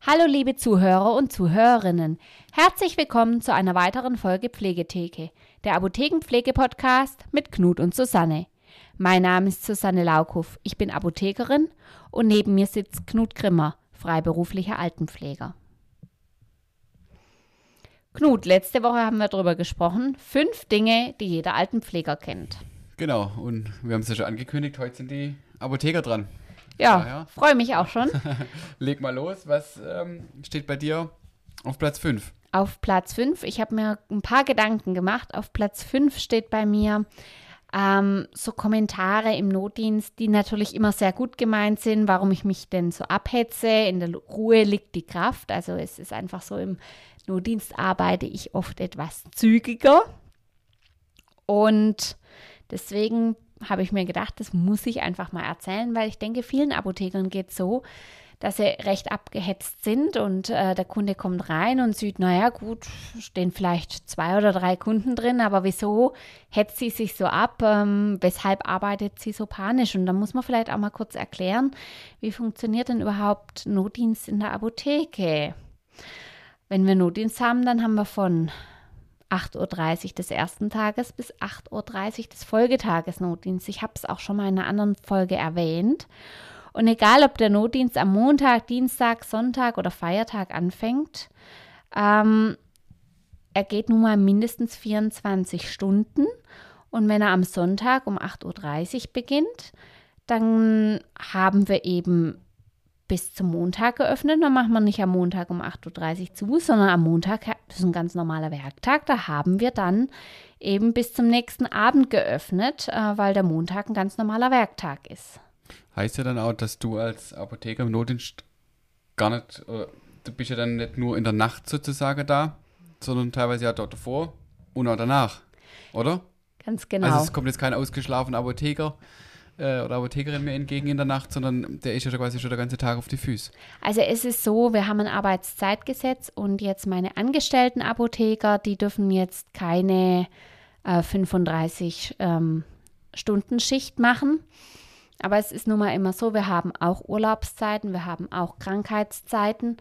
Hallo liebe Zuhörer und Zuhörerinnen. Herzlich willkommen zu einer weiteren Folge Pflegetheke, der Apothekenpflege-Podcast mit Knut und Susanne. Mein Name ist Susanne Laukhoff, ich bin Apothekerin und neben mir sitzt Knut Grimmer, freiberuflicher Altenpfleger. Knut, letzte Woche haben wir darüber gesprochen, fünf Dinge, die jeder Altenpfleger kennt. Genau, und wir haben es ja schon angekündigt, heute sind die Apotheker dran. Ja, freue mich auch schon. Leg mal los, was ähm, steht bei dir auf Platz 5? Auf Platz 5, ich habe mir ein paar Gedanken gemacht. Auf Platz 5 steht bei mir ähm, so Kommentare im Notdienst, die natürlich immer sehr gut gemeint sind, warum ich mich denn so abhetze. In der Ruhe liegt die Kraft. Also es ist einfach so, im Notdienst arbeite ich oft etwas zügiger. Und deswegen habe ich mir gedacht, das muss ich einfach mal erzählen, weil ich denke, vielen Apothekern geht es so, dass sie recht abgehetzt sind und äh, der Kunde kommt rein und sieht, naja, gut, stehen vielleicht zwei oder drei Kunden drin, aber wieso hetzt sie sich so ab? Ähm, weshalb arbeitet sie so panisch? Und da muss man vielleicht auch mal kurz erklären, wie funktioniert denn überhaupt Notdienst in der Apotheke? Wenn wir Notdienst haben, dann haben wir von 8.30 Uhr des ersten Tages bis 8.30 Uhr des Folgetages Notdienst. Ich habe es auch schon mal in einer anderen Folge erwähnt. Und egal, ob der Notdienst am Montag, Dienstag, Sonntag oder Feiertag anfängt, ähm, er geht nun mal mindestens 24 Stunden. Und wenn er am Sonntag um 8.30 Uhr beginnt, dann haben wir eben bis zum Montag geöffnet. Dann machen wir nicht am Montag um 8.30 Uhr zu, sondern am Montag, das ist ein ganz normaler Werktag, da haben wir dann eben bis zum nächsten Abend geöffnet, äh, weil der Montag ein ganz normaler Werktag ist. Heißt ja dann auch, dass du als Apotheker im Notdienst gar nicht, äh, du bist ja dann nicht nur in der Nacht sozusagen da, sondern teilweise ja dort davor und auch danach, oder? Ganz genau. Also es kommt jetzt kein ausgeschlafener Apotheker äh, oder Apothekerin mir entgegen in der Nacht, sondern der ist ja quasi schon der ganze Tag auf die Füße. Also es ist so, wir haben ein Arbeitszeitgesetz und jetzt meine angestellten Apotheker, die dürfen jetzt keine äh, 35 ähm, Stunden Schicht machen. Aber es ist nun mal immer so, wir haben auch Urlaubszeiten, wir haben auch Krankheitszeiten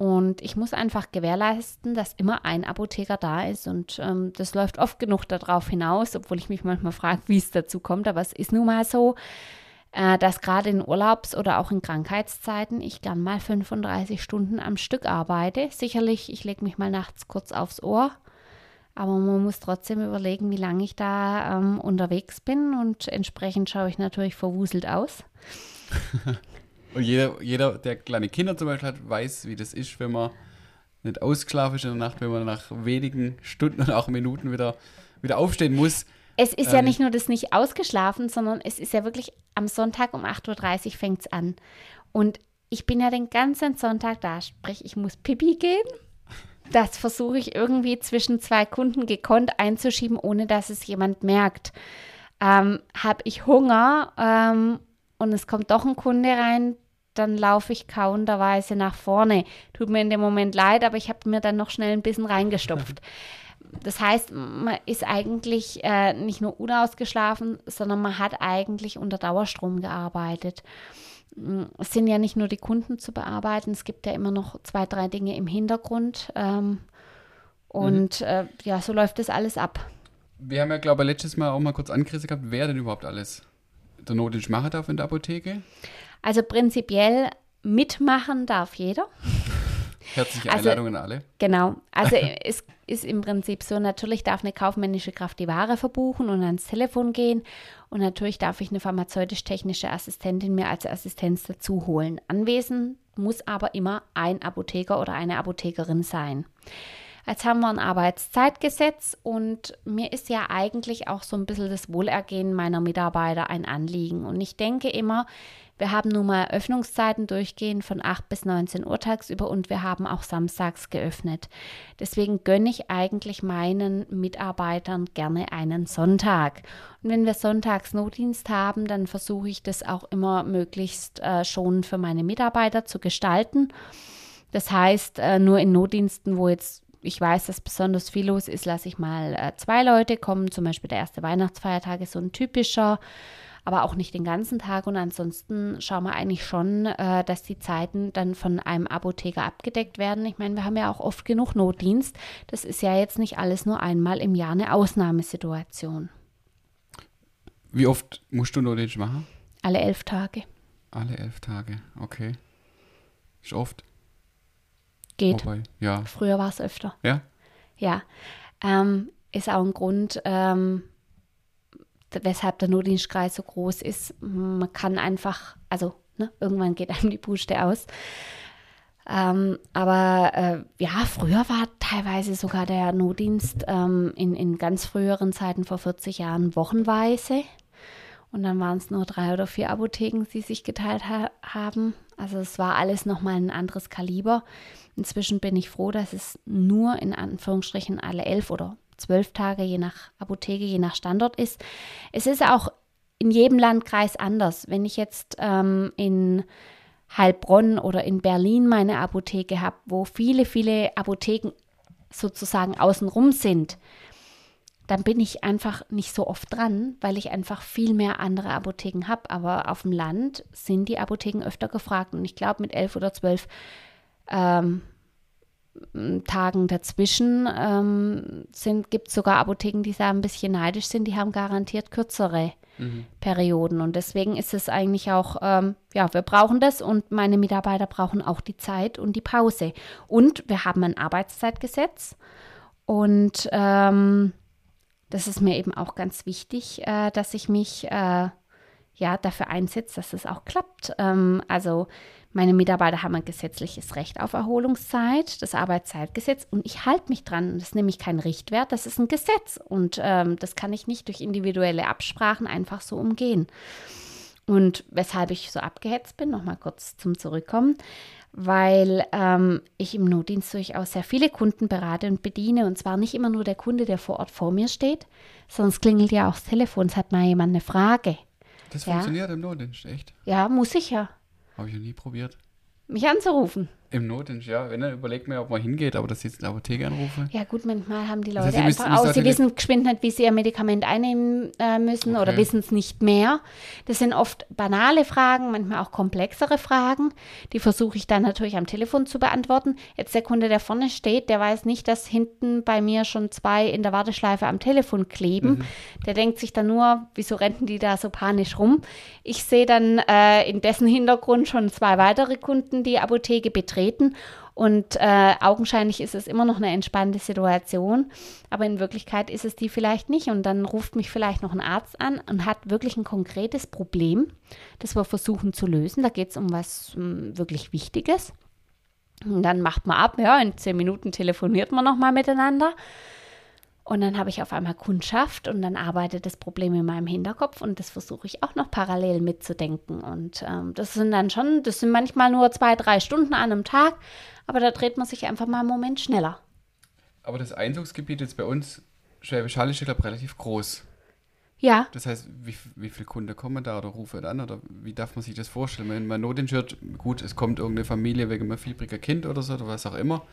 und ich muss einfach gewährleisten, dass immer ein Apotheker da ist. Und ähm, das läuft oft genug darauf hinaus, obwohl ich mich manchmal frage, wie es dazu kommt. Aber es ist nun mal so, äh, dass gerade in Urlaubs- oder auch in Krankheitszeiten ich gern mal 35 Stunden am Stück arbeite. Sicherlich, ich lege mich mal nachts kurz aufs Ohr. Aber man muss trotzdem überlegen, wie lange ich da ähm, unterwegs bin. Und entsprechend schaue ich natürlich verwuselt aus. Und jeder, jeder, der kleine Kinder zum Beispiel hat, weiß, wie das ist, wenn man nicht ausgeschlafen ist in der Nacht, wenn man nach wenigen Stunden und auch Minuten wieder, wieder aufstehen muss. Es ist ähm, ja nicht nur das nicht ausgeschlafen, sondern es ist ja wirklich am Sonntag um 8.30 Uhr fängt es an. Und ich bin ja den ganzen Sonntag da, sprich, ich muss Pipi gehen. Das versuche ich irgendwie zwischen zwei Kunden gekonnt einzuschieben, ohne dass es jemand merkt. Ähm, Habe ich Hunger ähm, und es kommt doch ein Kunde rein, dann laufe ich kauenderweise nach vorne. Tut mir in dem Moment leid, aber ich habe mir dann noch schnell ein bisschen reingestopft. Das heißt, man ist eigentlich äh, nicht nur unausgeschlafen, sondern man hat eigentlich unter Dauerstrom gearbeitet. Es sind ja nicht nur die Kunden zu bearbeiten, es gibt ja immer noch zwei, drei Dinge im Hintergrund. Ähm, und mhm. äh, ja, so läuft das alles ab. Wir haben ja, glaube ich, letztes Mal auch mal kurz angerissen gehabt, wer denn überhaupt alles der Notdienst machen darf in der Apotheke? Also prinzipiell mitmachen darf jeder. Herzliche also, Einladung an alle. Genau. Also es ist im Prinzip so, natürlich darf eine kaufmännische Kraft die Ware verbuchen und ans Telefon gehen. Und natürlich darf ich eine pharmazeutisch-technische Assistentin mir als Assistenz dazu holen. Anwesend muss aber immer ein Apotheker oder eine Apothekerin sein. Jetzt haben wir ein Arbeitszeitgesetz und mir ist ja eigentlich auch so ein bisschen das Wohlergehen meiner Mitarbeiter ein Anliegen. Und ich denke immer, wir haben nun mal Öffnungszeiten durchgehend von 8 bis 19 Uhr tagsüber und wir haben auch samstags geöffnet. Deswegen gönne ich eigentlich meinen Mitarbeitern gerne einen Sonntag. Und wenn wir sonntags Notdienst haben, dann versuche ich das auch immer möglichst äh, schon für meine Mitarbeiter zu gestalten. Das heißt, äh, nur in Notdiensten, wo jetzt ich weiß, dass besonders viel los ist, lasse ich mal äh, zwei Leute kommen. Zum Beispiel der erste Weihnachtsfeiertag ist so ein typischer aber auch nicht den ganzen Tag. Und ansonsten schauen wir eigentlich schon, äh, dass die Zeiten dann von einem Apotheker abgedeckt werden. Ich meine, wir haben ja auch oft genug Notdienst. Das ist ja jetzt nicht alles nur einmal im Jahr eine Ausnahmesituation. Wie oft musst du Notdienst machen? Alle elf Tage. Alle elf Tage, okay. Ist oft. Geht. Wobei, ja. Früher war es öfter. Ja? Ja. Ähm, ist auch ein Grund, ähm, weshalb der Notdienstkreis so groß ist. Man kann einfach, also ne, irgendwann geht einem die Puste aus. Ähm, aber äh, ja, früher war teilweise sogar der Notdienst ähm, in, in ganz früheren Zeiten vor 40 Jahren wochenweise. Und dann waren es nur drei oder vier Apotheken, die sich geteilt ha haben. Also es war alles nochmal ein anderes Kaliber. Inzwischen bin ich froh, dass es nur in Anführungsstrichen alle elf oder zwölf Tage, je nach Apotheke, je nach Standort ist. Es ist auch in jedem Landkreis anders. Wenn ich jetzt ähm, in Heilbronn oder in Berlin meine Apotheke habe, wo viele, viele Apotheken sozusagen außenrum sind, dann bin ich einfach nicht so oft dran, weil ich einfach viel mehr andere Apotheken habe. Aber auf dem Land sind die Apotheken öfter gefragt. Und ich glaube, mit elf oder zwölf ähm, Tagen dazwischen ähm, gibt es sogar Apotheken, die da ein bisschen neidisch sind, die haben garantiert kürzere mhm. Perioden. Und deswegen ist es eigentlich auch, ähm, ja, wir brauchen das und meine Mitarbeiter brauchen auch die Zeit und die Pause. Und wir haben ein Arbeitszeitgesetz und ähm, das ist mir eben auch ganz wichtig, äh, dass ich mich äh, ja dafür einsetze, dass es auch klappt. Ähm, also meine Mitarbeiter haben ein gesetzliches Recht auf Erholungszeit, das Arbeitszeitgesetz, und ich halte mich dran. Das ist nämlich kein Richtwert, das ist ein Gesetz. Und ähm, das kann ich nicht durch individuelle Absprachen einfach so umgehen. Und weshalb ich so abgehetzt bin, nochmal kurz zum Zurückkommen, weil ähm, ich im Notdienst durchaus sehr viele Kunden berate und bediene. Und zwar nicht immer nur der Kunde, der vor Ort vor mir steht, sondern es klingelt ja auch das Telefon, es hat mal jemand eine Frage. Das Ja. funktioniert im Notdienst, echt? Ja, muss ich ja. Habe ich noch nie probiert. Mich anzurufen. Im Notdienst, ja. Wenn, dann überlegt man ja, ob man hingeht, aber dass ich jetzt in der Apotheke anrufe. Ja gut, manchmal haben die Das Leute heißt, ihr müsst- einfach müsst aus, sie wissen geschwind nicht, wie sie ihr Medikament einnehmen äh, müssen oder Okay. wissen es nicht mehr. Das sind oft banale Fragen, manchmal auch komplexere Fragen. Die versuche ich dann natürlich am Telefon zu beantworten. Jetzt der Kunde, der vorne steht, der weiß nicht, dass hinten bei mir schon zwei in der Warteschleife am Telefon kleben. Mhm. Der denkt sich dann nur, wieso rennen die da so panisch rum? Ich sehe dann äh, in dessen Hintergrund schon zwei weitere Kunden die Apotheke betreten und äh, augenscheinlich ist es immer noch eine entspannte Situation, aber in Wirklichkeit ist es die vielleicht nicht. Und dann ruft mich vielleicht noch ein Arzt an und hat wirklich ein konkretes Problem, das wir versuchen zu lösen. Da geht es um was um, wirklich Wichtiges. Und dann macht man ab, ja, in zehn Minuten telefoniert man nochmal miteinander. Und dann habe ich auf einmal Kundschaft und dann arbeitet das Problem in meinem Hinterkopf und das versuche ich auch noch parallel mitzudenken. Und ähm, das sind dann schon, das sind manchmal nur zwei, drei Stunden an einem Tag, aber da dreht man sich einfach mal einen Moment schneller. Aber das Einzugsgebiet jetzt bei uns, Schwäbisch Hall, ist glaube relativ groß. Ja, Das heißt, wie, wie viele Kunden kommen da oder rufen an? Oder wie darf man sich das vorstellen? Wenn man Notdienst hört, gut, es kommt irgendeine Familie wegen einem fiebriger Kind oder so oder was auch immer.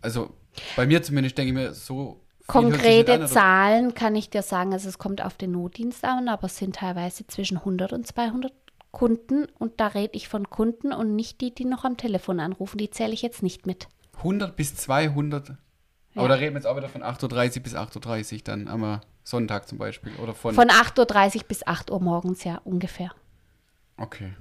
Also bei mir zumindest denke ich mir, so konkrete Zahlen kann ich dir sagen, also es kommt auf den Notdienst an, aber es sind teilweise zwischen 100 und 200 Kunden und da rede ich von Kunden und nicht die, die noch am Telefon anrufen, die zähle ich jetzt nicht mit. 100 bis 200. Ja. Aber da reden wir jetzt auch wieder von 8.30 Uhr bis 8.30 Uhr dann am Sonntag zum Beispiel. Oder von. Von 8.30 Uhr bis 8 Uhr morgens, ja, ungefähr. okay.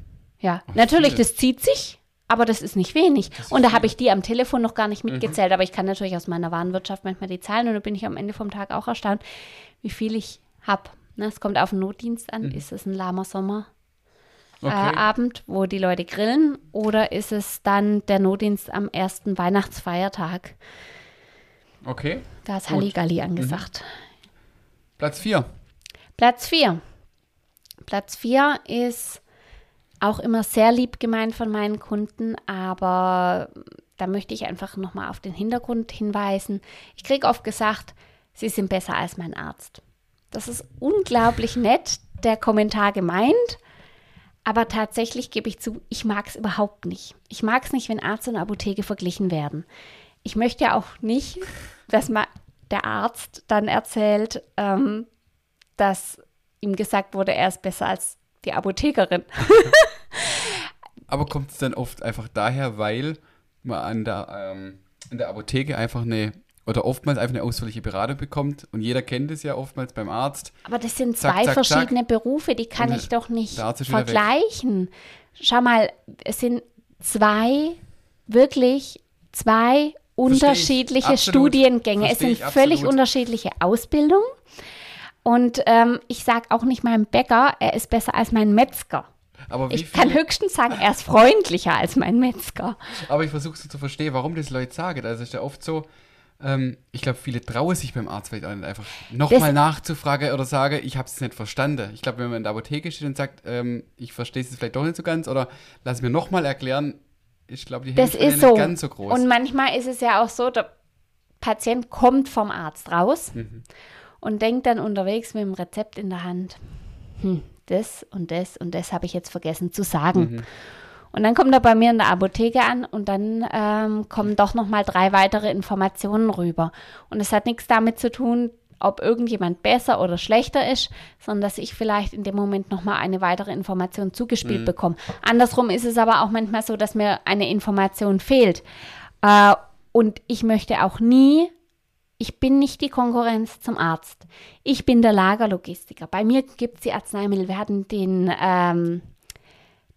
Ja, Ach, natürlich, das zieht sich, aber das ist nicht wenig. ist und da habe ich die am Telefon noch gar nicht mitgezählt, aber ich kann natürlich aus meiner Warenwirtschaft manchmal die Zahlen und da bin ich am Ende vom Tag auch erstaunt, wie viel ich habe. Ne, es kommt auf den Notdienst an. Ist es ein lahmer Sommerabend, Okay. äh, Abend, wo die Leute grillen oder ist es dann der Notdienst am ersten Weihnachtsfeiertag? okay. Da ist. Halligalli angesagt. Platz 4. Platz 4. Platz 4 ist auch immer sehr lieb gemeint von meinen Kunden, aber da möchte ich einfach nochmal auf den Hintergrund hinweisen. Ich kriege oft gesagt, Sie sind besser als mein Arzt. Das ist unglaublich nett, der Kommentar gemeint, aber tatsächlich gebe ich zu, ich mag es überhaupt nicht. Ich mag es nicht, wenn Arzt und Apotheke verglichen werden. Ich möchte ja auch nicht, dass mal der Arzt dann erzählt, ähm, dass ihm gesagt wurde, er ist besser als die Apothekerin. Aber kommt es dann oft einfach daher, weil man an der, ähm, in der Apotheke einfach eine oder oftmals einfach eine ausführliche Beratung bekommt und jeder kennt es ja oftmals beim Arzt. Aber das sind zwei zack, verschiedene zack. Berufe, die kann und ich doch nicht vergleichen. Schau mal, es sind zwei, wirklich zwei unterschiedliche Studiengänge. Es sind völlig unterschiedliche Ausbildungen. Und ähm, ich sage auch nicht meinem Bäcker, er ist besser als mein Metzger. ich viel? kann höchstens sagen, er ist freundlicher als mein Metzger. Aber ich versuche so zu verstehen, warum das Leute sagen. Also ist ja oft so, ähm, ich glaube, viele trauen sich beim Arzt vielleicht auch nicht einfach nochmal nachzufragen oder sagen, ich habe es nicht verstanden. Ich glaube, wenn man in der Apotheke steht und sagt, ähm, ich verstehe es vielleicht doch nicht so ganz oder lass mir nochmal erklären, ich glaube, die Hilfe ist so. nicht ganz so groß. Und manchmal ist es ja auch so, der Patient kommt vom Arzt raus mhm. Und denkt dann unterwegs mit dem Rezept in der Hand, hm, das und das und das habe ich jetzt vergessen zu sagen. Mhm. Und dann kommt er bei mir in der Apotheke an und dann ähm, kommen doch noch mal drei weitere Informationen rüber. Und es hat nichts damit zu tun, ob irgendjemand besser oder schlechter ist, sondern dass ich vielleicht in dem Moment noch mal eine weitere Information zugespielt mhm. bekomme. Andersrum ist es aber auch manchmal so, dass mir eine Information fehlt. Äh, und ich möchte auch nie ich bin nicht die Konkurrenz zum Arzt. Ich bin der Lagerlogistiker. Bei mir gibt es die Arzneimittel. Wir hatten den ähm,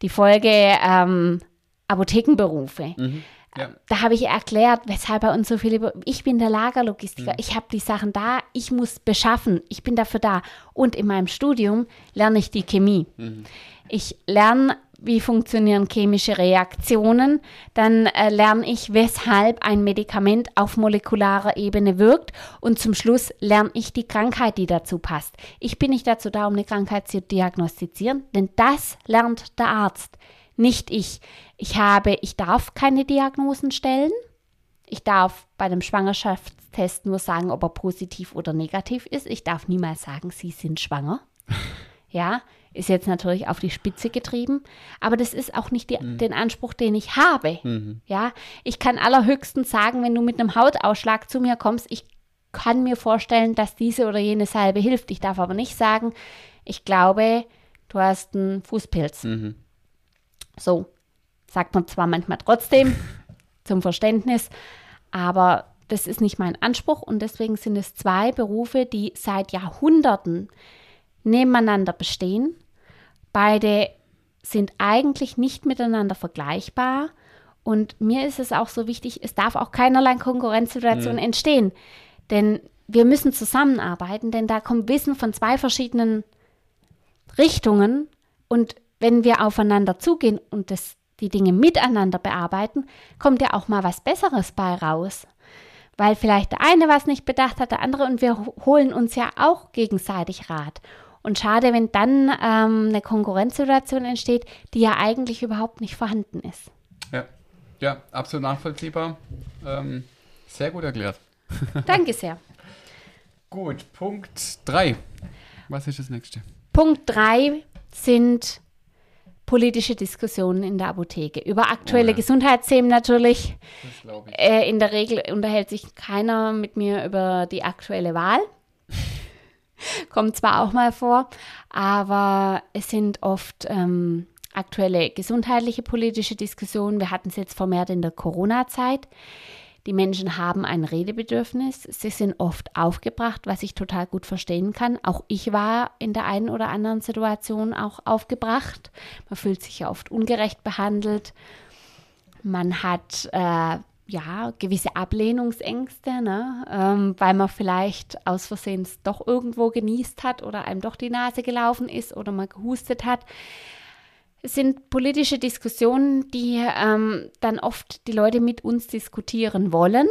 die Folge ähm, Apothekenberufe. Mhm. Ja. Da habe ich erklärt, weshalb bei uns so viele. Ich bin der Lagerlogistiker. Mhm. Ich habe die Sachen da. Ich muss beschaffen. Ich bin dafür da. Und in meinem Studium lerne ich die Chemie. Mhm. Ich lerne wie funktionieren chemische Reaktionen, dann äh, lerne ich, weshalb ein Medikament auf molekularer Ebene wirkt und zum Schluss lerne ich die Krankheit, die dazu passt. Ich bin nicht dazu da, um eine Krankheit zu diagnostizieren, denn das lernt der Arzt, nicht ich. Ich habe, ich darf keine Diagnosen stellen. Ich darf bei dem Schwangerschaftstest nur sagen, ob er positiv oder negativ ist. Ich darf niemals sagen, Sie sind schwanger. Ja, ist jetzt natürlich auf die Spitze getrieben, aber das ist auch nicht die, mhm. den Anspruch, den ich habe. Mhm. Ja, ich kann allerhöchstens sagen, wenn du mit einem Hautausschlag zu mir kommst, ich kann mir vorstellen, dass diese oder jene Salbe hilft. Ich darf aber nicht sagen, ich glaube, du hast einen Fußpilz. Mhm. So, sagt man zwar manchmal trotzdem zum Verständnis, aber das ist nicht mein Anspruch und deswegen sind es zwei Berufe, die seit Jahrhunderten nebeneinander bestehen Beide sind eigentlich nicht miteinander vergleichbar. Und mir ist es auch so wichtig, es darf auch keinerlei Konkurrenzsituation mhm. entstehen. Denn wir müssen zusammenarbeiten, denn da kommt Wissen von zwei verschiedenen Richtungen. Und wenn wir aufeinander zugehen und das, die Dinge miteinander bearbeiten, kommt ja auch mal was Besseres bei raus. Weil vielleicht der eine was nicht bedacht hat, der andere und wir holen uns ja auch gegenseitig Rat. Und schade, wenn dann ähm, eine Konkurrenzsituation entsteht, die ja eigentlich überhaupt nicht vorhanden ist. Ja, ja absolut nachvollziehbar. Ähm, sehr gut erklärt. Danke sehr. gut, Punkt 3. Was ist das nächste? Punkt 3 sind politische Diskussionen in der Apotheke. Über aktuelle oh ja. Gesundheitsthemen natürlich. Äh, in der Regel unterhält sich keiner mit mir über die aktuelle Wahl. Kommt zwar auch mal vor, aber es sind oft ähm, aktuelle gesundheitliche politische Diskussionen. Wir hatten es jetzt vermehrt in der Corona-Zeit. Die Menschen haben ein Redebedürfnis. Sie sind oft aufgebracht, was ich total gut verstehen kann. Auch ich war in der einen oder anderen Situation auch aufgebracht. Man fühlt sich ja oft ungerecht behandelt. Man hat äh, ja, gewisse Ablehnungsängste, ne? Ähm, weil man vielleicht aus Versehen doch irgendwo genießt hat oder einem doch die Nase gelaufen ist oder man gehustet hat. Es sind politische Diskussionen, die ähm, dann oft die Leute mit uns diskutieren wollen.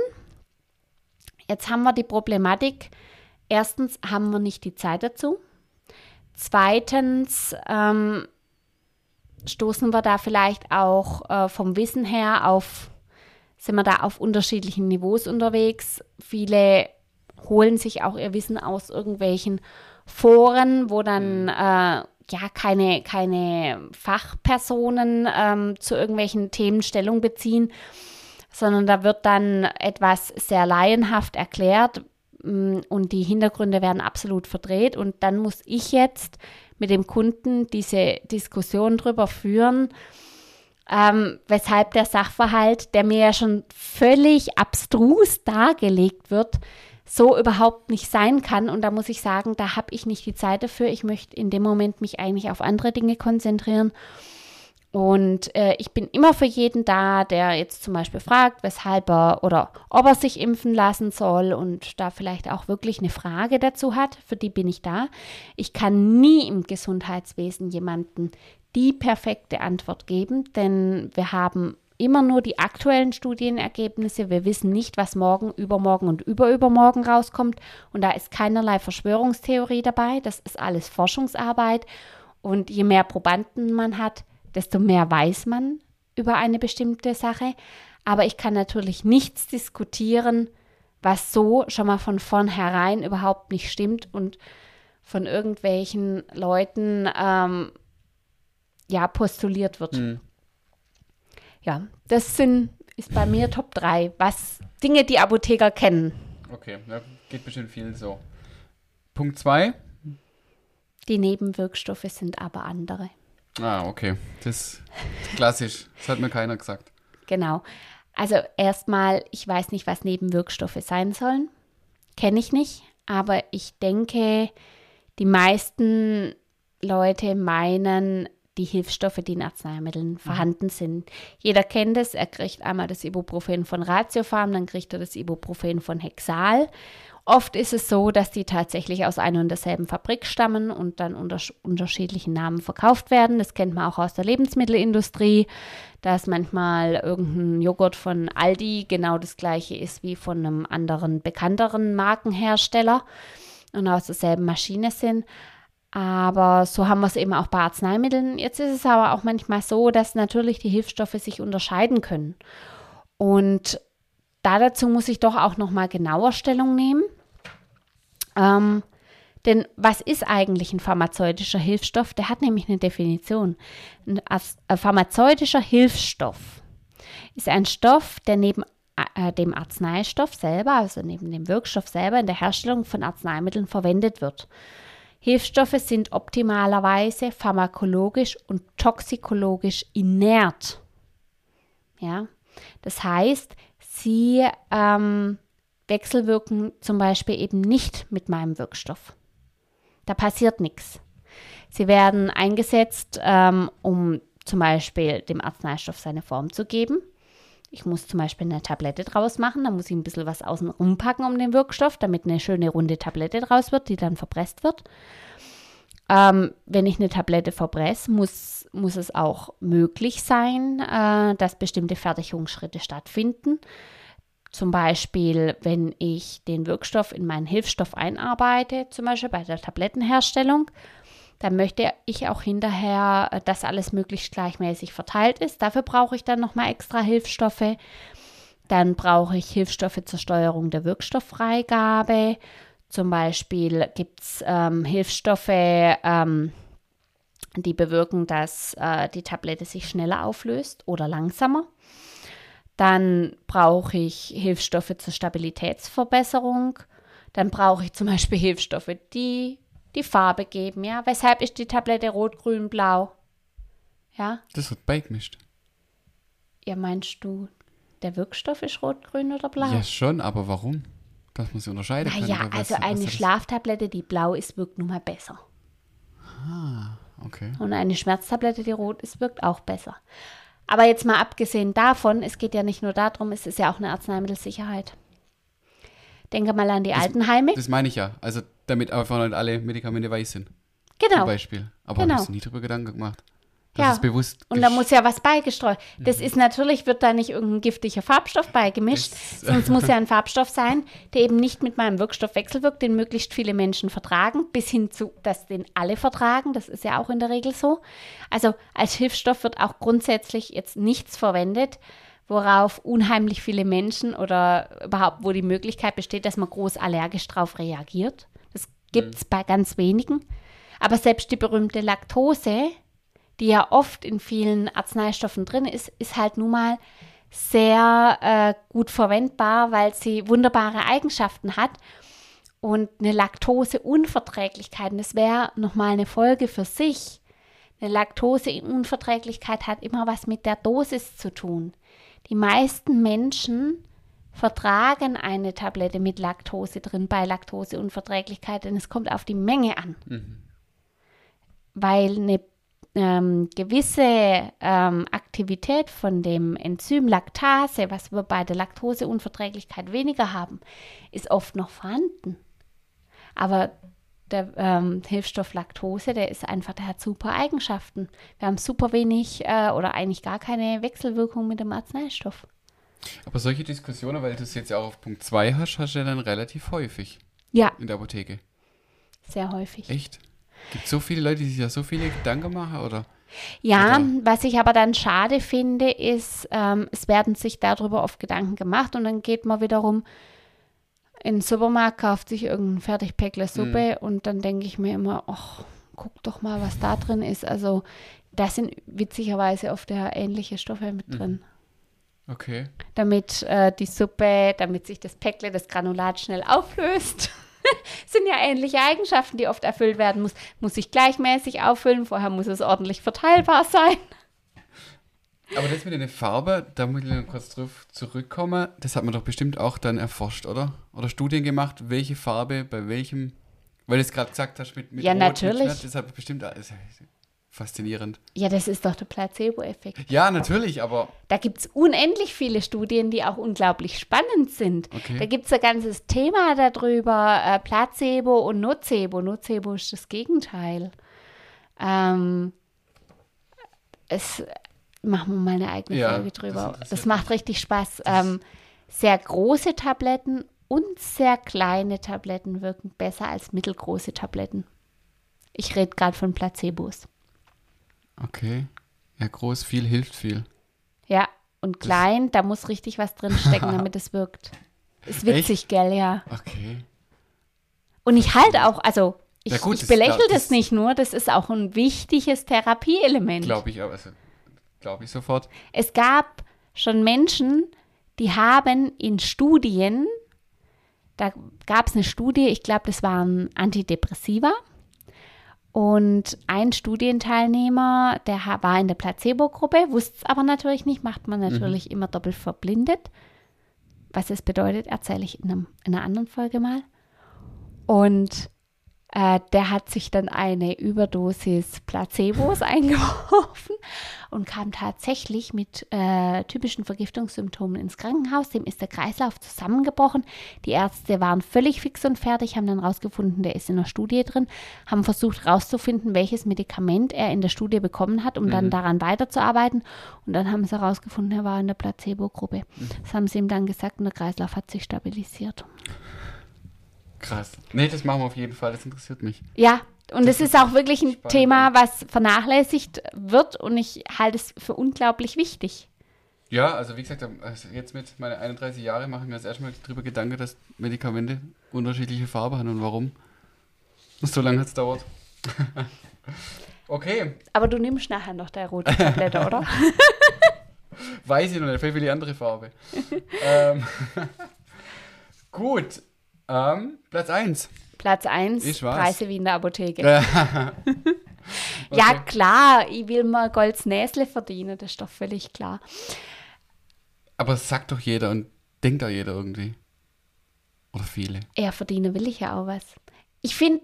Jetzt haben wir die Problematik, erstens haben wir nicht die Zeit dazu. Zweitens ähm, stoßen wir da vielleicht auch äh, vom Wissen her auf sind wir da auf unterschiedlichen Niveaus unterwegs. Viele holen sich auch ihr Wissen aus irgendwelchen Foren, wo dann mhm. äh, ja keine, keine Fachpersonen ähm, zu irgendwelchen Themen Stellung beziehen, sondern da wird dann etwas sehr laienhaft erklärt. mm, und die Hintergründe werden absolut verdreht. Und dann muss ich jetzt mit dem Kunden diese Diskussion darüber führen, ähm, weshalb der Sachverhalt, der mir ja schon völlig abstrus dargelegt wird, so überhaupt nicht sein kann. Und da muss ich sagen, da habe ich nicht die Zeit dafür. Ich möchte in dem Moment mich eigentlich auf andere Dinge konzentrieren. Und äh, ich bin immer für jeden da, der jetzt zum Beispiel fragt, weshalb er oder ob er sich impfen lassen soll und da vielleicht auch wirklich eine Frage dazu hat. Für die bin ich da. Ich kann nie im Gesundheitswesen jemanden die perfekte Antwort geben, denn wir haben immer nur die aktuellen Studienergebnisse. Wir wissen nicht, was morgen, übermorgen und überübermorgen rauskommt. Und da ist keinerlei Verschwörungstheorie dabei. Das ist alles Forschungsarbeit. Und je mehr Probanden man hat, desto mehr weiß man über eine bestimmte Sache. Aber ich kann natürlich nichts diskutieren, was so schon mal von vornherein überhaupt nicht stimmt und von irgendwelchen Leuten ähm, ja postuliert wird. Hm. Ja, das sind ist bei mir Top 3, was Dinge, die Apotheker kennen. Okay, ja, geht bestimmt vielen so. Punkt 2. Die Nebenwirkstoffe sind aber andere. Ah, okay. Das ist klassisch. Das hat mir keiner gesagt. Genau. Also erstmal, ich weiß nicht, was Nebenwirkstoffe sein sollen. Kenne ich nicht. Aber ich denke, die meisten Leute meinen die Hilfsstoffe, die in Arzneimitteln mhm. vorhanden sind. Jeder kennt es. Er kriegt einmal das Ibuprofen von Ratiofarm, dann kriegt er das Ibuprofen von Hexal. Oft ist es so, dass die tatsächlich aus einer und derselben Fabrik stammen und dann unter unterschiedlichen Namen verkauft werden. Das kennt man auch aus der Lebensmittelindustrie, dass manchmal irgendein Joghurt von Aldi genau das gleiche ist wie von einem anderen bekannteren Markenhersteller und aus derselben Maschine sind. Aber so haben wir es eben auch bei Arzneimitteln. Jetzt ist es aber auch manchmal so, dass natürlich die Hilfsstoffe sich unterscheiden können. Und da dazu muss ich doch auch noch mal genauer Stellung nehmen. Ähm, denn was ist eigentlich ein pharmazeutischer Hilfsstoff? Der hat nämlich eine Definition. Ein, ein pharmazeutischer Hilfsstoff ist ein Stoff, der neben äh, dem Arzneistoff selber, also neben dem Wirkstoff selber in der Herstellung von Arzneimitteln verwendet wird. Hilfsstoffe sind optimalerweise pharmakologisch und toxikologisch inert. Ja, das heißt, sie ähm, wechselwirken zum Beispiel eben nicht mit meinem Wirkstoff. Da passiert nichts. Sie werden eingesetzt, ähm, um zum Beispiel dem Arzneistoff seine Form zu geben. Ich muss zum Beispiel eine Tablette draus machen, da muss ich ein bisschen was außen rumpacken um den Wirkstoff, damit eine schöne runde Tablette draus wird, die dann verpresst wird. Ähm, wenn ich eine Tablette verpresse, muss, muss es auch möglich sein, äh, dass bestimmte Fertigungsschritte stattfinden. Zum Beispiel, wenn ich den Wirkstoff in meinen Hilfsstoff einarbeite, zum Beispiel bei der Tablettenherstellung, dann möchte ich auch hinterher, äh, dass alles möglichst gleichmäßig verteilt ist. Dafür brauche ich dann nochmal extra Hilfsstoffe. Dann brauche ich Hilfsstoffe zur Steuerung der Wirkstofffreigabe zum Beispiel gibt es ähm, Hilfsstoffe, ähm, die bewirken, dass äh, die Tablette sich schneller auflöst oder langsamer. Dann brauche ich Hilfsstoffe zur Stabilitätsverbesserung. Dann brauche ich zum Beispiel Hilfsstoffe, die die Farbe geben. Ja, weshalb ist die Tablette rot, grün, blau? Ja. Das wird beigemischt. Ja, meinst du, der Wirkstoff ist rot, grün oder blau? Ja, schon, aber warum? Dass man sie unterscheiden kann. Ja, also eine Schlaftablette, die blau ist, wirkt nun mal besser. Ah, okay. Und eine Schmerztablette, die rot ist, wirkt auch besser. Aber jetzt mal abgesehen davon, es geht ja nicht nur darum, es ist ja auch eine Arzneimittelsicherheit. Denke mal an die das, Altenheime. Das meine ich ja. Also damit einfach nicht alle Medikamente weiß sind. Genau. Zum Beispiel. Aber genau. habe ich nie drüber Gedanken gemacht. Das ja. ist bewusst. Und da muss ja was beigestreut. Das mhm. ist natürlich, wird da nicht irgendein giftiger Farbstoff beigemischt, das sonst muss ja ein Farbstoff sein, der eben nicht mit meinem Wirkstoff wechselwirkt, den möglichst viele Menschen vertragen, bis hin zu, dass den alle vertragen. Das ist ja auch in der Regel so. Also als Hilfsstoff wird auch grundsätzlich jetzt nichts verwendet, worauf unheimlich viele Menschen oder überhaupt, wo die Möglichkeit besteht, dass man groß allergisch drauf reagiert. Gibt es mhm. bei ganz wenigen. Aber selbst die berühmte Laktose, die ja oft in vielen Arzneistoffen drin ist, ist halt nun mal sehr äh, gut verwendbar, weil sie wunderbare Eigenschaften hat. Und eine Laktoseunverträglichkeit, und das wäre nochmal eine Folge für sich. Eine Laktoseunverträglichkeit hat immer was mit der Dosis zu tun. Die meisten Menschen vertragen eine Tablette mit Laktose drin bei Laktoseunverträglichkeit, denn es kommt auf die Menge an. Mhm. Weil eine ähm, gewisse ähm, Aktivität von dem Enzym Laktase, was wir bei der Laktoseunverträglichkeit weniger haben, ist oft noch vorhanden. Aber der ähm, Hilfsstoff Laktose, der ist einfach, der hat super Eigenschaften. Wir haben super wenig äh, oder eigentlich gar keine Wechselwirkung mit dem Arzneistoff. Aber solche Diskussionen, weil du es jetzt ja auch auf Punkt 2 hast, hast du ja dann relativ häufig. Ja. In der Apotheke. Sehr häufig. Echt? Gibt so viele Leute, die sich ja so viele Gedanken machen, oder? Ja, oder? was ich aber dann schade finde, ist, ähm, es werden sich darüber oft Gedanken gemacht und dann geht man wiederum in den Supermarkt, kauft sich irgendein Fertigpäckle Suppe mhm. und dann denke ich mir immer, ach, guck doch mal, was da drin ist. Also da sind witzigerweise oft ja ähnliche Stoffe mit mhm. drin. Okay. Damit äh, die Suppe, damit sich das Päckle, das Granulat schnell auflöst. sind ja ähnliche Eigenschaften, die oft erfüllt werden muss. Muss sich gleichmäßig auffüllen, vorher muss es ordentlich verteilbar sein. Aber das mit der Farbe, da muss ich noch kurz drauf zurückkommen. Das hat man doch bestimmt auch dann erforscht, oder? Oder Studien gemacht, welche Farbe bei welchem, weil du es gerade gesagt hast, mit, mit Ja, Rot, natürlich. Mit das hat bestimmt, das faszinierend. Ja, das ist doch der Placebo-Effekt. Ja, natürlich, aber. Da gibt es unendlich viele Studien, die auch unglaublich spannend sind. Okay. Da gibt es ein ganzes Thema darüber, äh, Placebo und Nocebo. Nocebo ist das Gegenteil. Ähm, es machen wir mal eine eigene ja, Folge drüber. Das, das macht richtig Spaß. Ähm, sehr große Tabletten und sehr kleine Tabletten wirken besser als mittelgroße Tabletten. Ich rede gerade von Placebos. Okay. Ja, groß, viel hilft viel. Ja, und klein, das da muss richtig was drinstecken, damit es wirkt. Ist witzig, Echt? gell, ja. Okay. Und ich halte auch, also ich, ja gut, ich belächle das, das, nicht nur, das ist auch ein wichtiges Therapieelement. Glaube ich aber, also, glaube ich sofort. Es gab schon Menschen, die haben in Studien, da gab es eine Studie, ich glaube, das waren Antidepressiva, und ein Studienteilnehmer, der war in der Placebo-Gruppe, wusste es aber natürlich nicht, macht man natürlich mhm. immer doppelt verblindet. Was es bedeutet, erzähle ich in, einem, in einer anderen Folge mal. Und äh, der hat sich dann eine Überdosis Placebos eingeworfen und kam tatsächlich mit äh, typischen Vergiftungssymptomen ins Krankenhaus. Dem ist der Kreislauf zusammengebrochen. Die Ärzte waren völlig fix und fertig, haben dann rausgefunden, der ist in der Studie drin, haben versucht rauszufinden, welches Medikament er in der Studie bekommen hat, um mhm. dann daran weiterzuarbeiten. Und dann haben sie herausgefunden, er war in der Placebo-Gruppe. Mhm. Das haben sie ihm dann gesagt und der Kreislauf hat sich stabilisiert. Krass. Nee, das machen wir auf jeden Fall, das interessiert mich. Ja, und es ist auch wirklich ein spannend. Thema, was vernachlässigt wird und ich halte es für unglaublich wichtig. Ja, also wie gesagt, also jetzt mit meinen 31 Jahren mache ich mir das erstmal darüber Gedanken, dass Medikamente unterschiedliche Farben haben und warum. So lange hat es dauert. okay. Aber du nimmst nachher noch der rote Tablette, oder? Weiß ich noch nicht, vielleicht will die andere Farbe. ähm, gut, ähm, Platz 1. Platz 1, Preise wie in der Apotheke. okay. Ja, klar, ich will mal Golds Näsle verdienen, das ist doch völlig klar. Aber das sagt doch jeder und denkt auch jeder irgendwie. Oder viele. Ja, verdienen will ich ja auch was. Ich finde,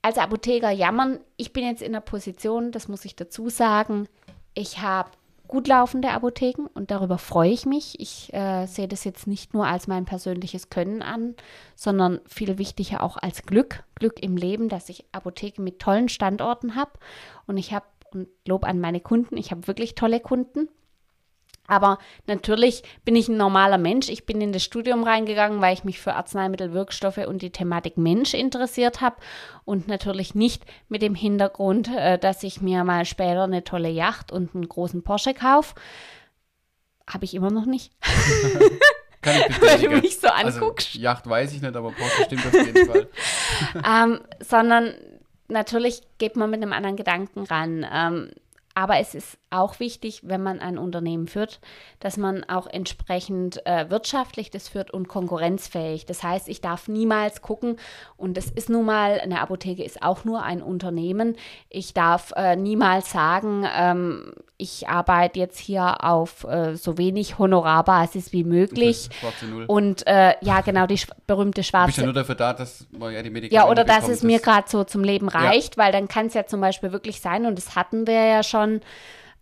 als Apotheker jammern, ich bin jetzt in der Position, das muss ich dazu sagen, ich habe gut laufende Apotheken und darüber freue ich mich. Ich äh, sehe das jetzt nicht nur als mein persönliches Können an, sondern viel wichtiger auch als Glück. Glück im Leben, dass ich Apotheken mit tollen Standorten habe. Und ich habe, und Lob an meine Kunden, ich habe wirklich tolle Kunden. Aber natürlich bin ich ein normaler Mensch. Ich bin in das Studium reingegangen, weil ich mich für Arzneimittel, Wirkstoffe und die Thematik Mensch interessiert habe. Und natürlich nicht mit dem Hintergrund, äh, dass ich mir mal später eine tolle Yacht und einen großen Porsche kaufe. Habe ich immer noch nicht. Kann ich bestätigen. Wenn du mich so also, anguckst. Also, Yacht weiß ich nicht, aber Porsche stimmt auf jeden Fall. ähm, sondern natürlich geht man mit einem anderen Gedanken ran. Ähm, aber es ist auch wichtig, wenn man ein Unternehmen führt, dass man auch entsprechend äh, wirtschaftlich das führt und konkurrenzfähig. Das heißt, ich darf niemals gucken, und das ist nun mal, eine Apotheke ist auch nur ein Unternehmen. Ich darf äh, niemals sagen, ähm, ich arbeite jetzt hier auf äh, so wenig Honorarbasis wie möglich. Schwarze Null. Und äh, ja, genau, die sch berühmte Du bist schwarze ja nur dafür da, dass man ja die Medikamente ja, oder dass bekommt, es mir gerade so zum Leben reicht, weil dann kann es ja zum Beispiel wirklich sein, und das hatten wir ja schon,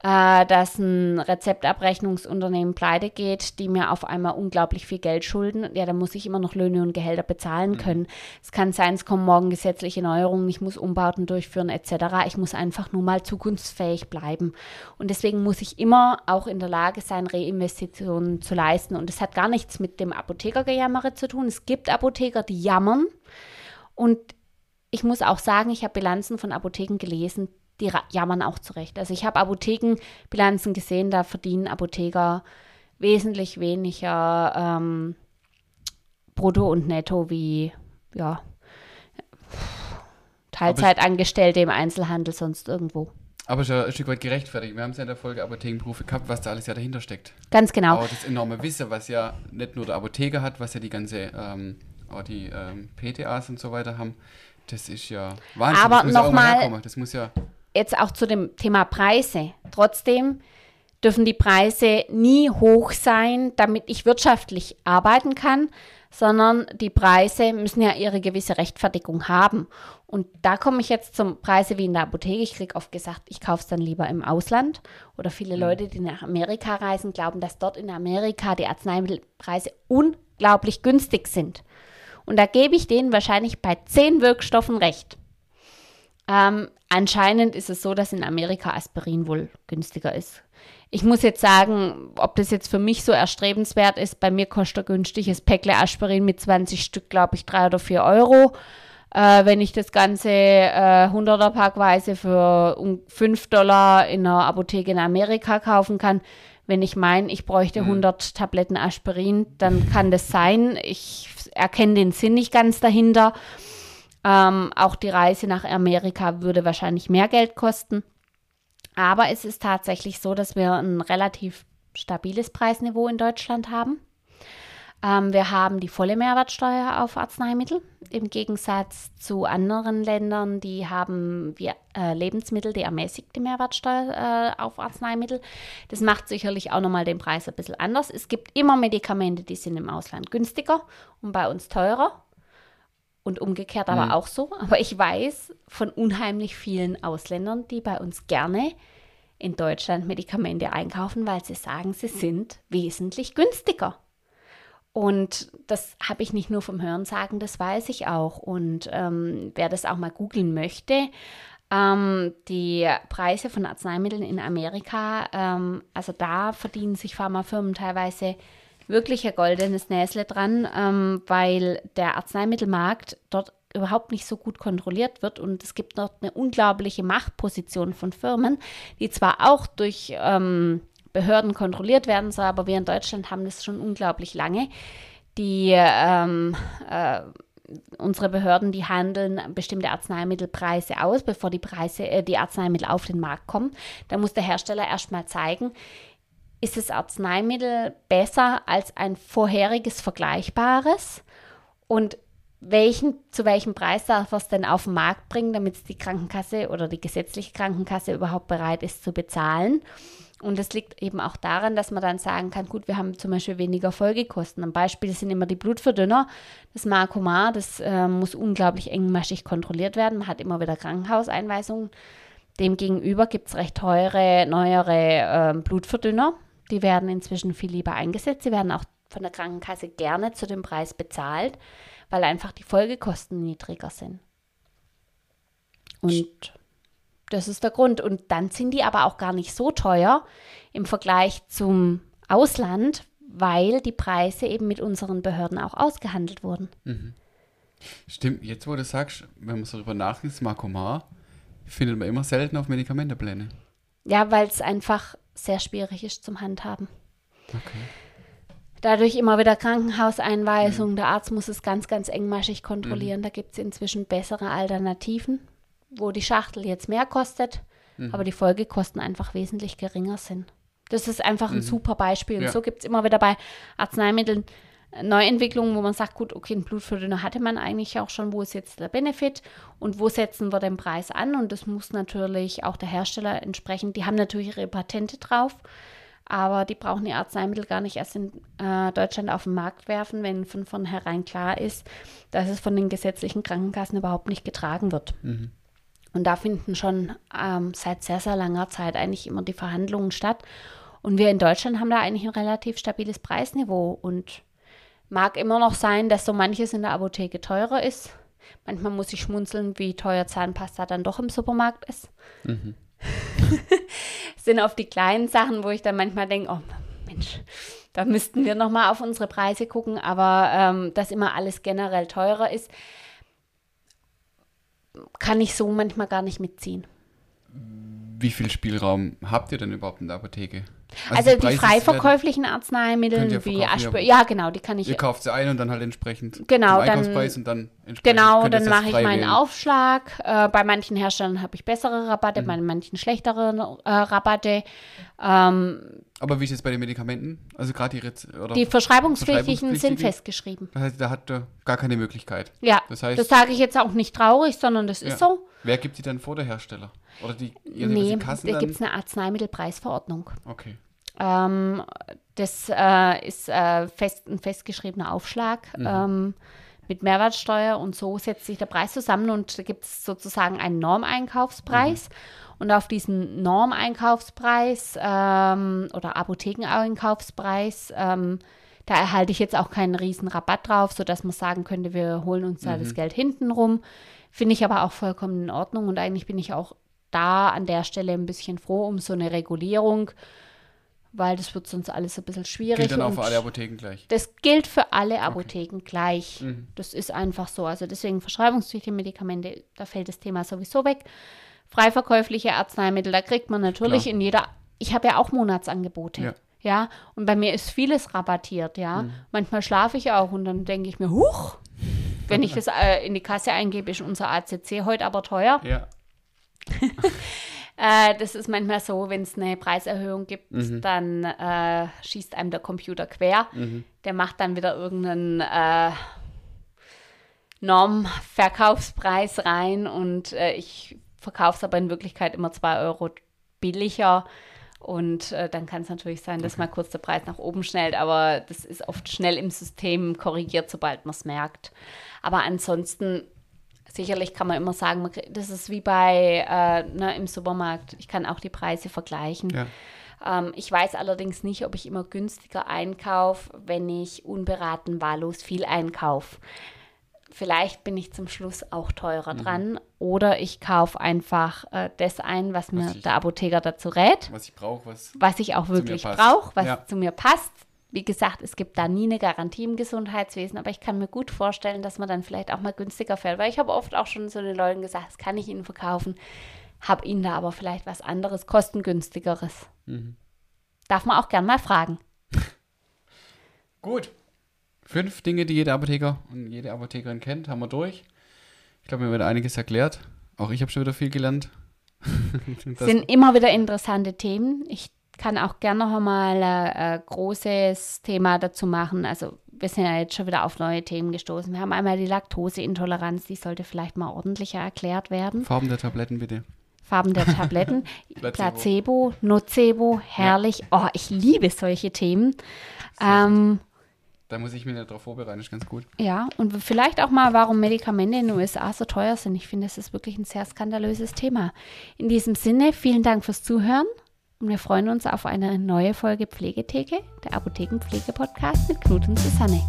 äh, dass ein Rezeptabrechnungsunternehmen pleite geht, die mir auf einmal unglaublich viel Geld schulden. Ja, dann muss ich immer noch Löhne und Gehälter bezahlen können. Es kann sein, es kommen morgen gesetzliche Neuerungen, ich muss Umbauten durchführen etc. Ich muss einfach nur mal zukunftsfähig bleiben. Und deswegen muss ich immer auch in der Lage sein, Reinvestitionen zu leisten. Und das hat gar nichts mit dem Apothekergejammere zu tun. Es gibt Apotheker, die jammern. Und ich muss auch sagen, ich habe Bilanzen von Apotheken gelesen, die jammern auch zurecht. Also ich habe Apothekenbilanzen gesehen, da verdienen Apotheker wesentlich weniger ähm, brutto und netto wie ja, Teilzeitangestellte im Einzelhandel sonst irgendwo. Aber ist ja ein Stück weit gerechtfertigt. Wir haben es ja in der Folge Apothekenberufe gehabt, was da alles ja dahinter steckt. Ganz genau. Aber das enorme Wissen, was ja nicht nur der Apotheker hat, was ja die ganze, ähm, auch die ähm, PTAs und so weiter haben, das ist ja Wahnsinn. Aber das muss ja auch noch mal mal- herkommen. Das muss ja, jetzt auch zu dem Thema Preise. Trotzdem dürfen die Preise nie hoch sein, damit ich wirtschaftlich arbeiten kann, sondern die Preise müssen ja ihre gewisse Rechtfertigung haben. Und da komme ich jetzt zum Preise wie in der Apotheke. Ich kriege oft gesagt, ich kaufe es dann lieber im Ausland. Oder viele Leute, die nach Amerika reisen, glauben, dass dort in Amerika die Arzneimittelpreise unglaublich günstig sind. Und da gebe ich denen wahrscheinlich bei zehn Wirkstoffen recht. Ähm, anscheinend ist es so, dass in Amerika Aspirin wohl günstiger ist. Ich muss jetzt sagen, ob das jetzt für mich so erstrebenswert ist. Bei mir kostet ein günstiges Päckle Aspirin mit 20 Stück, glaube ich, 3 oder 4 Euro. Äh, wenn ich das Ganze äh, 100er Packweise für um 5 Dollar in einer Apotheke in Amerika kaufen kann, wenn ich meine, ich bräuchte 100 Tabletten Aspirin, dann kann das sein. Ich erkenne den Sinn nicht ganz dahinter. Ähm, auch die Reise nach Amerika würde wahrscheinlich mehr Geld kosten. Aber es ist tatsächlich so, dass wir ein relativ stabiles Preisniveau in Deutschland haben. Ähm, wir haben die volle Mehrwertsteuer auf Arzneimittel im Gegensatz zu anderen Ländern, die haben wie, äh, Lebensmittel die ermäßigte Mehrwertsteuer äh, auf Arzneimittel. Das macht sicherlich auch nochmal den Preis ein bisschen anders. Es gibt immer Medikamente, die sind im Ausland günstiger und bei uns teurer. Und umgekehrt aber Mhm. auch so. Aber ich weiß von unheimlich vielen Ausländern, die bei uns gerne in Deutschland Medikamente einkaufen, weil sie sagen, sie sind wesentlich günstiger. Und das habe ich nicht nur vom Hörensagen, das weiß ich auch. Und ähm, wer das auch mal googeln möchte, ähm, die Preise von Arzneimitteln in Amerika, ähm, also da verdienen sich Pharmafirmen teilweise wirklich ein goldenes Näsle dran, ähm, weil der Arzneimittelmarkt dort überhaupt nicht so gut kontrolliert wird und es gibt dort eine unglaubliche Machtposition von Firmen, die zwar auch durch ähm, Behörden kontrolliert werden soll, aber wir in Deutschland haben das schon unglaublich lange. Die ähm, äh, unsere Behörden, die handeln bestimmte Arzneimittelpreise aus, bevor die Preise, äh, die Arzneimittel auf den Markt kommen. Da muss der Hersteller erstmal zeigen, ist das Arzneimittel besser als ein vorheriges vergleichbares und welchen, zu welchem Preis darf es denn auf den Markt bringen, damit es die Krankenkasse oder die gesetzliche Krankenkasse überhaupt bereit ist zu bezahlen. Und das liegt eben auch daran, dass man dann sagen kann, gut, wir haben zum Beispiel weniger Folgekosten. Ein Beispiel sind immer die Blutverdünner. Das Marcomar, das äh, muss unglaublich engmaschig kontrolliert werden. Man hat immer wieder Krankenhauseinweisungen. Demgegenüber gibt es recht teure, neuere äh, Blutverdünner. Die werden inzwischen viel lieber eingesetzt. Sie werden auch von der Krankenkasse gerne zu dem Preis bezahlt, weil einfach die Folgekosten niedriger sind. Und das ist der Grund. Und dann sind die aber auch gar nicht so teuer im Vergleich zum Ausland, weil die Preise eben mit unseren Behörden auch ausgehandelt wurden. Stimmt, jetzt wo du sagst, wenn man so darüber nachdenkt, Markomar findet man immer selten auf Medikamentepläne. Ja, weil es einfach sehr schwierig ist zum Handhaben. Okay. Dadurch immer wieder Krankenhauseinweisungen. Der Arzt muss es ganz, ganz engmaschig kontrollieren. Da gibt es inzwischen bessere Alternativen, wo die Schachtel jetzt mehr kostet, Mhm. aber die Folgekosten einfach wesentlich geringer sind. Das ist einfach ein Mhm. super Beispiel. Und Ja. so gibt es immer wieder bei Arzneimitteln Neuentwicklungen, wo man sagt, gut, okay, ein Blutverdünner hatte man eigentlich auch schon, wo ist jetzt der Benefit und wo setzen wir den Preis an? Und das muss natürlich auch der Hersteller entsprechend, die haben natürlich ihre Patente drauf, aber die brauchen die Arzneimittel gar nicht erst in äh, Deutschland auf den Markt werfen, wenn von vornherein klar ist, dass es von den gesetzlichen Krankenkassen überhaupt nicht getragen wird. Mhm. Und da finden schon ähm, seit sehr, sehr langer Zeit eigentlich immer die Verhandlungen statt. Und wir in Deutschland haben da eigentlich ein relativ stabiles Preisniveau. Und mag immer noch sein, dass so manches in der Apotheke teurer ist. Manchmal muss ich schmunzeln, wie teuer Zahnpasta dann doch im Supermarkt ist. Mhm. Sind auf die kleinen Sachen, wo ich dann manchmal denke, oh Mensch, da müssten wir nochmal auf unsere Preise gucken. Aber ähm, dass immer alles generell teurer ist, kann ich so manchmal gar nicht mitziehen. Wie viel Spielraum habt ihr denn überhaupt in der Apotheke? Also, die Preise frei verkäuflichen Arzneimittel wie verkaufen, Aspir, ja. genau, die kann ich Ihr kauft sie ein und dann halt entsprechend Genau, zum dann- Einkaufspreis und dann entsprechend Genau, dann mache ich meinen wählen. Aufschlag. Äh, bei manchen Herstellern habe ich bessere Rabatte, bei manchen schlechtere äh, Rabatte. Ähm, Aber wie ist es bei den Medikamenten? Also gerade die Rez oder die Verschreibungspflichtigen sind festgeschrieben. das heißt, da hat er gar keine Möglichkeit. Ja, Das heißt- das sage ich jetzt auch nicht traurig, sondern das Ja. ist so. Wer gibt die dann vor der Hersteller? Oder die ihr Nee, die Kassen da gibt es eine Arzneimittelpreisverordnung. Okay. Ähm, das äh, ist äh, fest, ein festgeschriebener Aufschlag ähm, mit Mehrwertsteuer und so setzt sich der Preis zusammen und da gibt es sozusagen einen Normeinkaufspreis. Und auf diesen Normeinkaufspreis ähm, oder Apothekeneinkaufspreis, ähm, da erhalte ich jetzt auch keinen riesen Rabatt drauf, sodass man sagen könnte, wir holen uns da das Geld hinten rum. Finde ich aber auch vollkommen in Ordnung und eigentlich bin ich auch da an der Stelle ein bisschen froh um so eine Regulierung, weil das wird sonst alles ein bisschen schwierig. Gilt dann auch für alle Apotheken gleich. das gilt für alle Apotheken gleich. Mhm. Das ist einfach so. Also deswegen verschreibungspflichtige Medikamente, da fällt das Thema sowieso weg. Freiverkäufliche Arzneimittel, da kriegt man natürlich Klar. in jeder, ich habe ja auch Monatsangebote. Ja. Ja. und bei mir ist vieles rabattiert, ja. Manchmal schlafe ich auch und dann denke ich mir, huch, wenn ich das äh, in die Kasse eingebe, ist unser ACC heute aber teuer. Ja. Äh, das ist manchmal so, wenn es eine Preiserhöhung gibt, Mhm. dann äh, schießt einem der Computer quer. Der macht dann wieder irgendeinen äh, Normverkaufspreis rein und äh, ich verkaufe es aber in Wirklichkeit immer zwei Euro billiger. Und äh, dann kann es natürlich sein, dass mal kurz der Preis nach oben schnellt, aber das ist oft schnell im System korrigiert, sobald man es merkt. Aber ansonsten Sicherlich kann man immer sagen, das ist wie bei äh, ne, im Supermarkt. Ich kann auch die Preise vergleichen. Ja. Ähm, ich weiß allerdings nicht, ob ich immer günstiger einkaufe, wenn ich unberaten wahllos viel einkaufe. Vielleicht bin ich zum Schluss auch teurer dran oder ich kaufe einfach äh, das ein, was mir Was ich- der Apotheker dazu rät, Was ich brauche, was. was ich auch wirklich brauche, was Ja. zu mir passt. Wie gesagt, es gibt da nie eine Garantie im Gesundheitswesen, aber ich kann mir gut vorstellen, dass man dann vielleicht auch mal günstiger fällt, weil ich habe oft auch schon zu den Leuten gesagt, das kann ich ihnen verkaufen, habe ihnen da aber vielleicht was anderes, kostengünstigeres. Mhm. Darf man auch gern mal fragen. Gut. Fünf Dinge, die jeder Apotheker und jede Apothekerin kennt, haben wir durch. Ich glaube, mir wird einiges erklärt. Auch ich habe schon wieder viel gelernt. Sind immer wieder interessante Themen. Ich kann auch gerne noch einmal ein äh, großes Thema dazu machen. Also wir sind ja jetzt schon wieder auf neue Themen gestoßen. Wir haben einmal die Laktoseintoleranz, die sollte vielleicht mal ordentlicher erklärt werden. Farben der Tabletten bitte. Farben der Tabletten, Placebo. Placebo, Nocebo, herrlich. Oh, ich liebe solche Themen. Ähm, Da muss ich mich nicht drauf vorbereiten, ist ganz gut. ja, und vielleicht auch mal, warum Medikamente in den USA so teuer sind. Ich finde, das ist wirklich ein sehr skandalöses Thema. In diesem Sinne, vielen Dank fürs Zuhören. Und wir freuen uns auf eine neue Folge Pflegetheke, der Apothekenpflege-Podcast mit Knut und Susanne.